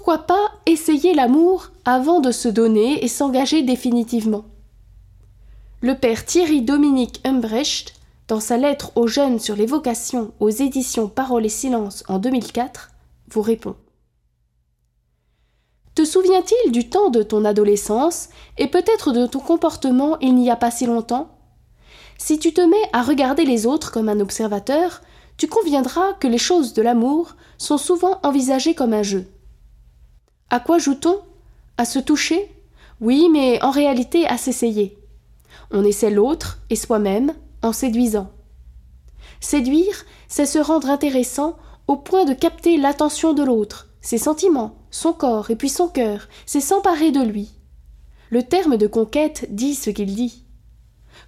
pourquoi pas essayer l'amour avant de se donner et s'engager définitivement Le père Thierry Dominique Humbrecht, dans sa lettre aux jeunes sur les vocations aux éditions Parole et Silence en 2004, vous répond. Te souvient-il du temps de ton adolescence et peut-être de ton comportement il n'y a pas si longtemps? Si tu te mets à regarder les autres comme un observateur, tu conviendras que les choses de l'amour sont souvent envisagées comme un jeu. À quoi joue-t-on? À se toucher? Oui, mais en réalité à s'essayer. On essaie l'autre et soi-même en séduisant. Séduire, c'est se rendre intéressant au point de capter l'attention de l'autre, ses sentiments, son corps et puis son cœur, c'est s'emparer de lui. Le terme de conquête dit ce qu'il dit.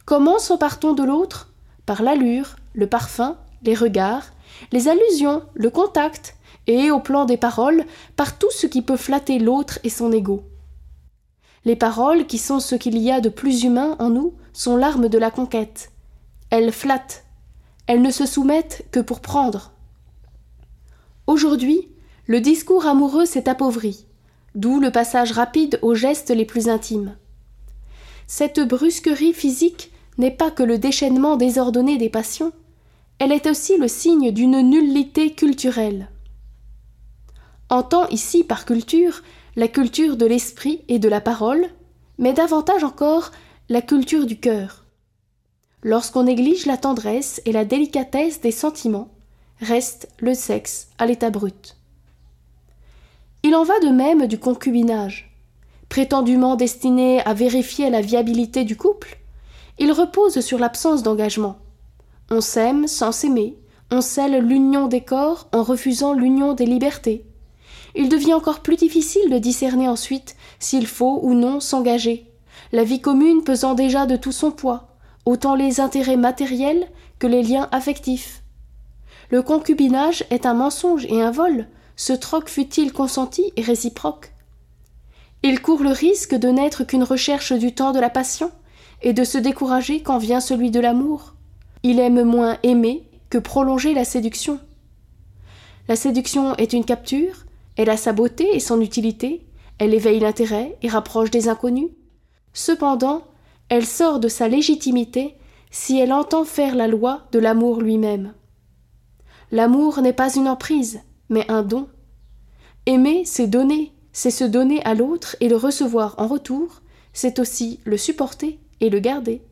Comment s'empare-t-on de l'autre? Par l'allure, le parfum, les regards, les allusions, le contact, et au plan des paroles, par tout ce qui peut flatter l'autre et son ego. Les paroles, qui sont ce qu'il y a de plus humain en nous, sont l'arme de la conquête. Elles flattent. Elles ne se soumettent que pour prendre. Aujourd'hui, le discours amoureux s'est appauvri, d'où le passage rapide aux gestes les plus intimes. Cette brusquerie physique n'est pas que le déchaînement désordonné des passions, elle est aussi le signe d'une nullité culturelle. Entend ici par culture la culture de l'esprit et de la parole, mais davantage encore la culture du cœur. Lorsqu'on néglige la tendresse et la délicatesse des sentiments, reste le sexe à l'état brut. Il en va de même du concubinage. Prétendument destiné à vérifier la viabilité du couple, il repose sur l'absence d'engagement. On s'aime sans s'aimer, on scelle l'union des corps en refusant l'union des libertés. Il devient encore plus difficile de discerner ensuite s'il faut ou non s'engager, la vie commune pesant déjà de tout son poids, autant les intérêts matériels que les liens affectifs. Le concubinage est un mensonge et un vol, ce troc fut-il consenti et réciproque? Il court le risque de n'être qu'une recherche du temps de la passion et de se décourager quand vient celui de l'amour. Il aime moins aimer que prolonger la séduction. La séduction est une capture, elle a sa beauté et son utilité, elle éveille l'intérêt et rapproche des inconnus. Cependant, elle sort de sa légitimité si elle entend faire la loi de l'amour lui-même. L'amour n'est pas une emprise, mais un don. Aimer, c'est donner, c'est se donner à l'autre et le recevoir en retour, c'est aussi le supporter et le garder.